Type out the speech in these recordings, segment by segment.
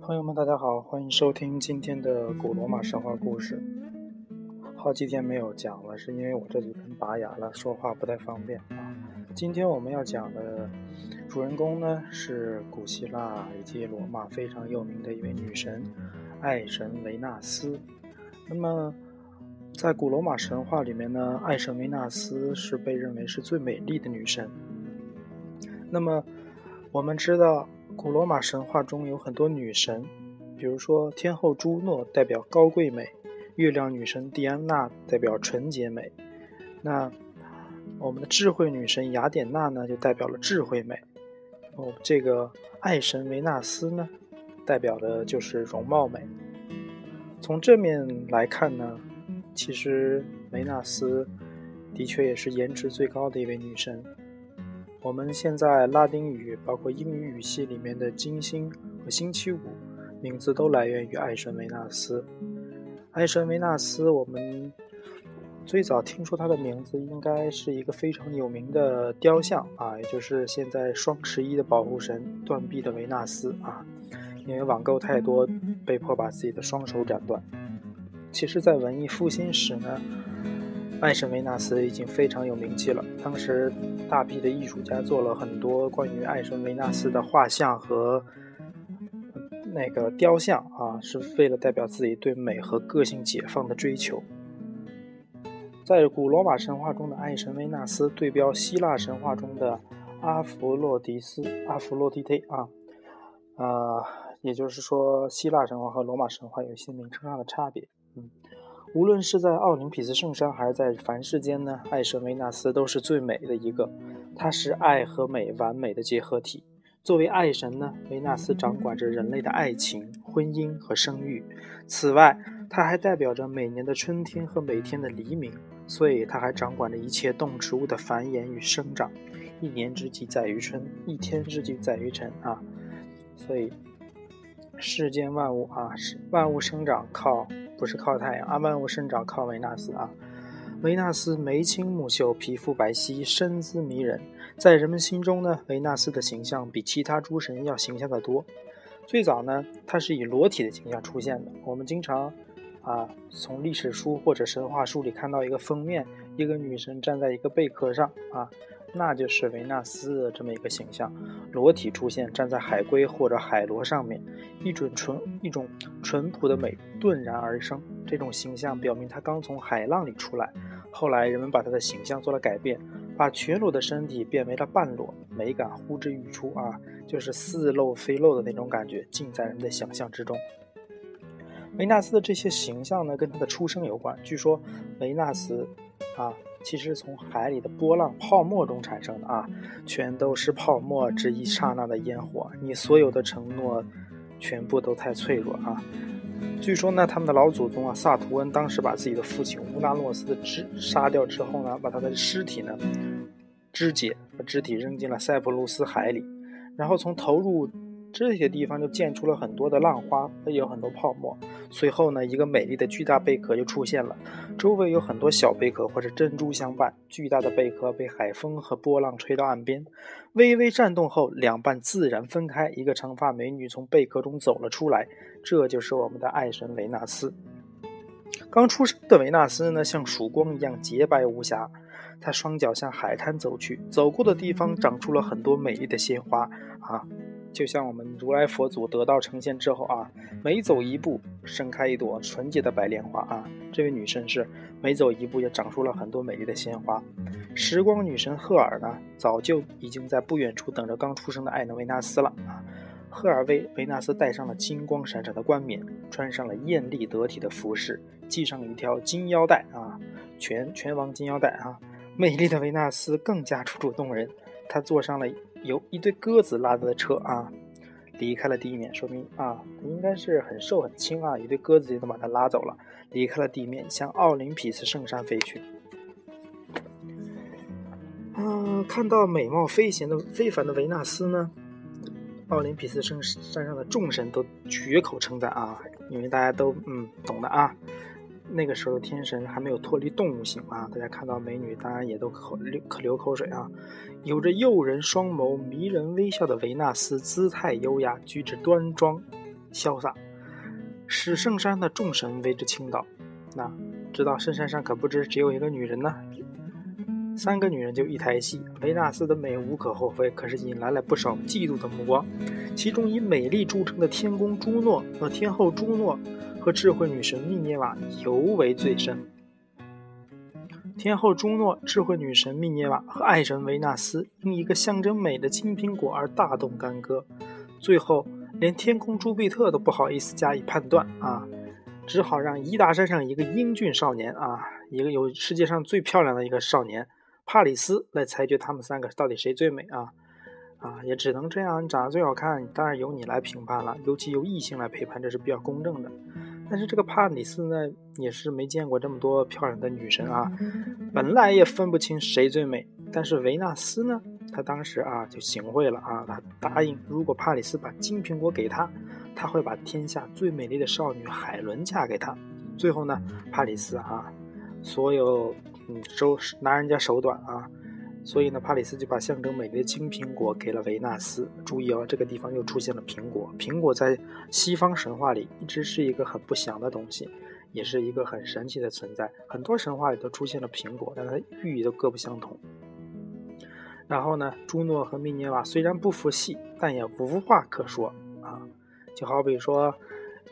朋友们，大家好，欢迎收听今天的古罗马神话故事。好几天没有讲了，是因为我这几天拔牙了，说话不太方便啊。今天我们要讲的主人公呢，是古希腊以及罗马非常有名的一位女神——爱神维纳斯。那么，在古罗马神话里面呢，爱神维纳斯是被认为是最美丽的女神。那么，我们知道古罗马神话中有很多女神，比如说天后朱诺代表高贵美，月亮女神狄安娜代表纯洁美。那我们的智慧女神雅典娜呢，就代表了智慧美。哦，这个爱神维纳斯呢，代表的就是容貌美。从正面来看呢，其实维纳斯的确也是颜值最高的一位女神。我们现在拉丁语包括英语语系里面的金星和星期五名字都来源于爱神维纳斯。爱神维纳斯，我们最早听说她的名字应该是一个非常有名的雕像啊，也就是现在双十一的保护神断臂的维纳斯啊。因为网购太多，被迫把自己的双手斩断。其实，在文艺复兴时呢，爱神维纳斯已经非常有名气了。当时，大批的艺术家做了很多关于爱神维纳斯的画像和那个雕像啊，是为了代表自己对美和个性解放的追求。在古罗马神话中的爱神维纳斯对标希腊神话中的阿弗洛狄斯、阿弗洛狄忒啊，啊。也就是说，希腊神话和罗马神话有一些名称上的差别。嗯，无论是在奥林匹斯圣山还是在凡世间呢，爱神维纳斯都是最美的一个。她是爱和美完美的结合体。作为爱神呢，维纳斯掌管着人类的爱情、婚姻和生育。此外，她还代表着每年的春天和每天的黎明，所以她还掌管着一切动植物的繁衍与生长。一年之计在于春，一天之计在于晨啊，所以。世间万物啊，是万物生长靠不是靠太阳啊，万物生长靠维纳斯啊。维纳斯眉清目秀，皮肤白皙，身姿迷人。在人们心中呢，维纳斯的形象比其他诸神要形象的多。最早呢，它是以裸体的形象出现的。我们经常啊，从历史书或者神话书里看到一个封面，一个女神站在一个贝壳上啊。那就是维纳斯的这么一个形象，裸体出现，站在海龟或者海螺上面，一种纯一种淳朴的美顿然而生。这种形象表明她刚从海浪里出来。后来人们把她的形象做了改变，把全裸的身体变为了半裸，美感呼之欲出啊，就是似露非露的那种感觉，尽在人们的想象之中。维纳斯的这些形象呢，跟他的出生有关。据说维纳斯啊。其实从海里的波浪、泡沫中产生的啊，全都是泡沫，这一刹那的烟火。你所有的承诺，全部都太脆弱啊！据说呢，他们的老祖宗啊，萨图恩当时把自己的父亲乌拉诺斯的肢杀掉之后呢，把他的尸体呢肢解，把肢体扔进了塞浦路斯海里，然后从投入。这些地方就溅出了很多的浪花，也有很多泡沫。随后呢，一个美丽的巨大贝壳就出现了，周围有很多小贝壳或者珍珠相伴。巨大的贝壳被海风和波浪吹到岸边，微微颤动后，两半自然分开。一个长发美女从贝壳中走了出来，这就是我们的爱神维纳斯。刚出生的维纳斯呢，像曙光一样洁白无瑕。她双脚向海滩走去，走过的地方长出了很多美丽的鲜花啊。就像我们如来佛祖得道成仙之后啊，每走一步盛开一朵纯洁的白莲花啊。这位女神是每走一步也长出了很多美丽的鲜花。时光女神赫尔呢，早就已经在不远处等着刚出生的艾能维纳斯了啊。赫尔为维纳斯戴上了金光闪闪的冠冕，穿上了艳丽得体的服饰，系上了一条金腰带啊，全全王金腰带啊。美丽的维纳斯更加楚楚动人，她坐上了。由一堆鸽子拉的车啊，离开了地面，说明啊，应该是很瘦很轻啊，一堆鸽子就能把它拉走了，离开了地面，向奥林匹斯圣山飞去。嗯，看到美貌飞行的非凡的维纳斯呢，奥林匹斯圣山上的众神都绝口称赞啊，因为大家都嗯懂的啊，那个时候的天神还没有脱离动物性啊，大家看到美女当然也都口流可流口水啊。有着诱人双眸、迷人微笑的维纳斯，姿态优雅，举止端庄潇洒，使圣山的众神为之倾倒。那知道圣山上可不知只有一个女人呢。三个女人就一台戏，维纳斯的美无可厚非，可是引来了不少嫉妒的目光。其中以美丽著称的天宫朱诺和天后朱诺和智慧女神密涅瓦尤为最深。天后朱诺、智慧女神密涅瓦和爱神维纳斯因一个象征美的金苹果而大动干戈，最后连天空朱庇特都不好意思加以判断啊，只好让伊达山上一个英俊少年啊，一个有世界上最漂亮的一个少年。帕里斯来裁决他们三个到底谁最美啊？啊，也只能这样。你长得最好看，当然由你来评判了。尤其由异性来陪判，这是比较公正的。但是这个帕里斯呢，也是没见过这么多漂亮的女神啊，本来也分不清谁最美。但是维纳斯呢，他当时啊就行贿了啊，他答应如果帕里斯把金苹果给他，他会把天下最美丽的少女海伦嫁给他。最后呢，帕里斯啊，所有。嗯，手拿人家手短啊，所以呢，帕里斯就把象征美丽的金苹果给了维纳斯。注意哦，这个地方又出现了苹果。苹果在西方神话里一直是一个很不祥的东西，也是一个很神奇的存在。很多神话里都出现了苹果，但它寓意都各不相同。然后呢，朱诺和密涅瓦虽然不服气，但也无话可说啊。就好比说，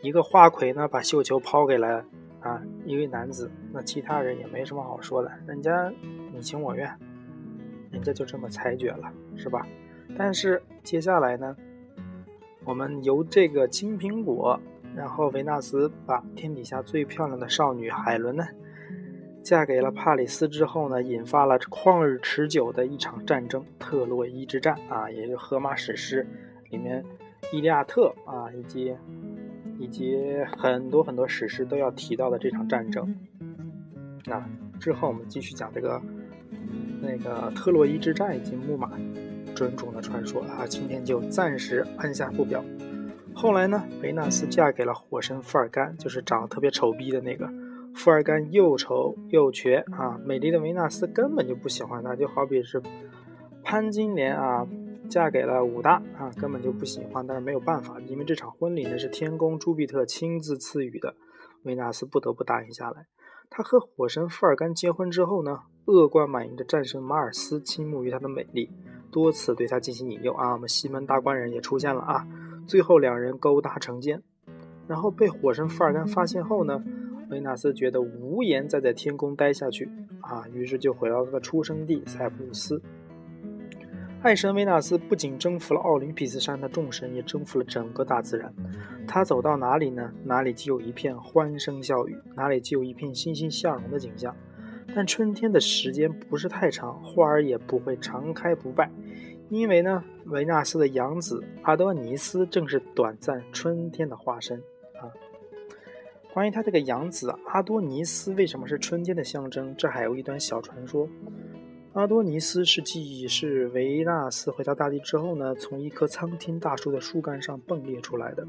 一个花魁呢，把绣球抛给了。啊，一位男子，那其他人也没什么好说的，人家你情我愿，人家就这么裁决了，是吧？但是接下来呢，我们由这个金苹果，然后维纳斯把天底下最漂亮的少女海伦呢，嫁给了帕里斯之后呢，引发了旷日持久的一场战争——特洛伊之战啊，也就荷马史诗里面《伊利亚特》啊，以及。以及很多很多史诗都要提到的这场战争，那之后我们继续讲这个那个特洛伊之战以及木马种种的传说啊，今天就暂时按下不表。后来呢，维纳斯嫁给了火神富尔干，就是长得特别丑逼的那个富尔干，又丑又瘸啊，美丽的维纳斯根本就不喜欢他，就好比是潘金莲啊。嫁给了武大啊，根本就不喜欢，但是没有办法，因为这场婚礼呢是天宫朱庇特亲自赐予的，维纳斯不得不答应下来。他和火神富尔干结婚之后呢，恶贯满盈的战神马尔斯倾慕于她的美丽，多次对她进行引诱啊。我们西门大官人也出现了啊，最后两人勾搭成奸，然后被火神富尔干发现后呢，维纳斯觉得无颜再在天宫待下去啊，于是就回到他的出生地塞浦路斯。爱神维纳斯不仅征服了奥林匹斯山的众神，也征服了整个大自然。他走到哪里呢？哪里就有一片欢声笑语，哪里就有一片欣欣向荣的景象。但春天的时间不是太长，花儿也不会常开不败，因为呢，维纳斯的养子阿多尼斯正是短暂春天的化身啊。关于他这个养子阿多尼斯为什么是春天的象征，这还有一段小传说。阿多尼斯是记忆是维纳斯回到大地之后呢，从一棵苍天大树的树干上迸裂出来的。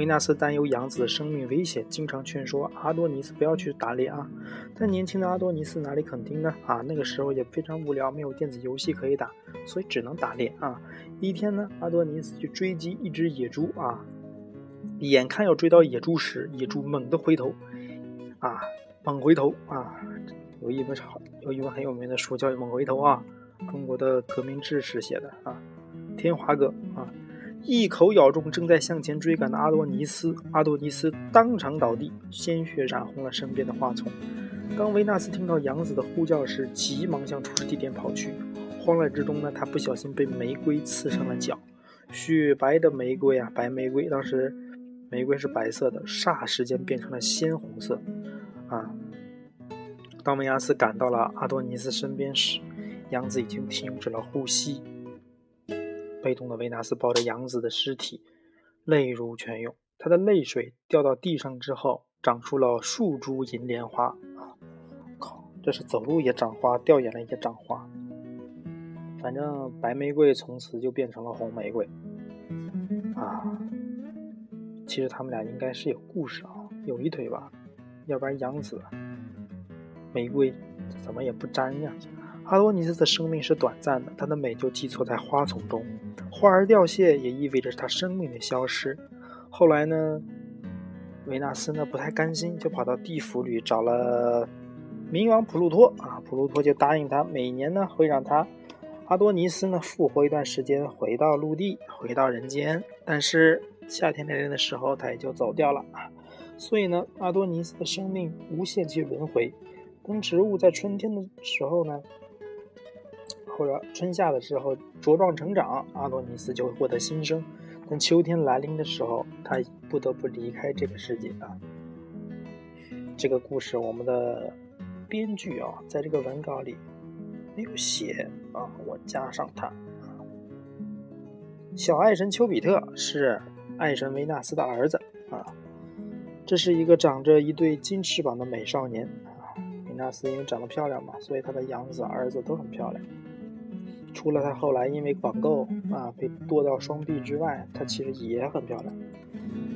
维纳斯担忧养子的生命危险，经常劝说阿多尼斯不要去打猎啊。但年轻的阿多尼斯哪里肯听呢？啊，那个时候也非常无聊，没有电子游戏可以打，所以只能打猎啊。一天呢，阿多尼斯去追击一只野猪啊，眼看要追到野猪时，野猪猛地回头，啊，猛回头啊。有一本好，有一本很有名的书叫《猛回头》啊，中国的革命志士写的啊，天华哥啊，一口咬中正在向前追赶的阿多尼斯，阿多尼斯当场倒地，鲜血染红了身边的花丛。当维纳斯听到杨子的呼叫时，急忙向出事地点跑去。慌乱之中呢，他不小心被玫瑰刺伤了脚，雪白的玫瑰啊，白玫瑰，当时玫瑰是白色的，霎时间变成了鲜红色啊。当维纳斯赶到了阿多尼斯身边时，杨子已经停止了呼吸。被动的维纳斯抱着杨子的尸体，泪如泉涌。他的泪水掉到地上之后，长出了数株银莲花。啊，靠！这是走路也长花，掉眼泪也长花。反正白玫瑰从此就变成了红玫瑰。啊，其实他们俩应该是有故事啊，有一腿吧。要不然杨子玫瑰怎么也不沾呀。阿多尼斯的生命是短暂的，他的美就寄错在花丛中，花儿凋谢也意味着他生命的消失。后来呢，维纳斯呢不太甘心，就跑到地府里找了冥王普鲁托啊，普鲁托就答应他，每年呢会让他阿多尼斯呢复活一段时间，回到陆地，回到人间。但是夏天来临的时候，他也就走掉了啊。所以呢，阿多尼斯的生命无限期轮回。当植物在春天的时候呢。或者春夏的时候茁壮成长，阿多尼斯就会获得新生。但秋天来临的时候，他不得不离开这个世界啊。这个故事，我们的编剧啊，在这个文稿里没有写啊，我加上他。小爱神丘比特是爱神维纳斯的儿子啊。这是一个长着一对金翅膀的美少年啊。维纳斯因为长得漂亮嘛，所以他的养子儿子都很漂亮。除了他后来因为网购啊被剁到双臂之外，他其实也很漂亮。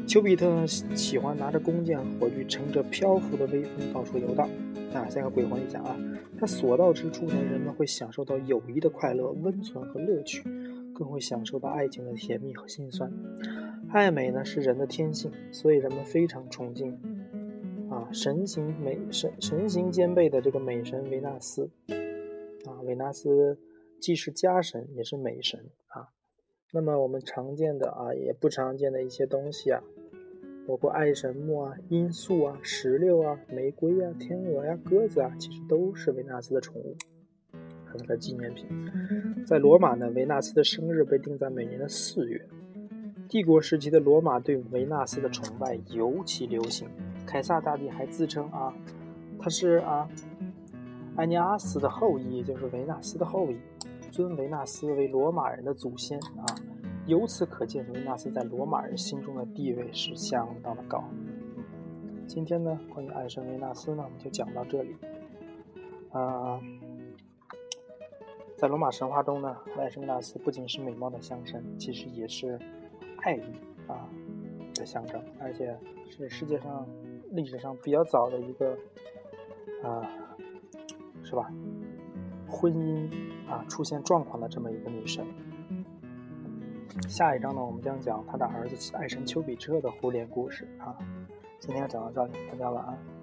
丘比特喜欢拿着弓箭火炬，乘着漂浮的微风到处游荡。啊，像个鬼魂一样啊！他所到之处呢，人们会享受到友谊的快乐、温存和乐趣，更会享受到爱情的甜蜜和心酸。爱美呢是人的天性，所以人们非常崇敬啊神形美神神形兼备的这个美神维纳斯啊维纳斯。既是家神，也是美神啊。那么我们常见的啊，也不常见的一些东西啊，包括爱神木啊、罂粟啊、石榴啊、玫瑰啊、天鹅呀、鸽子啊，其实都是维纳斯的宠物，和它的纪念品。在罗马呢，维纳斯的生日被定在每年的四月。帝国时期的罗马对维纳斯的崇拜尤其流行。凯撒大帝还自称啊，他是啊，埃尼阿斯的后裔，就是维纳斯的后裔。尊维纳斯为罗马人的祖先啊，由此可见，维纳斯在罗马人心中的地位是相当的高。今天呢，关于爱神维纳斯呢，我们就讲到这里。啊，在罗马神话中呢，爱神维纳斯不仅是美貌的象征，其实也是爱意啊的象征，而且是世界上历史上比较早的一个啊，是吧？婚姻啊出现状况的这么一个女神。下一章呢，我们将讲她的儿子爱神丘比特的互恋故事啊。今天讲到这里，大家晚安。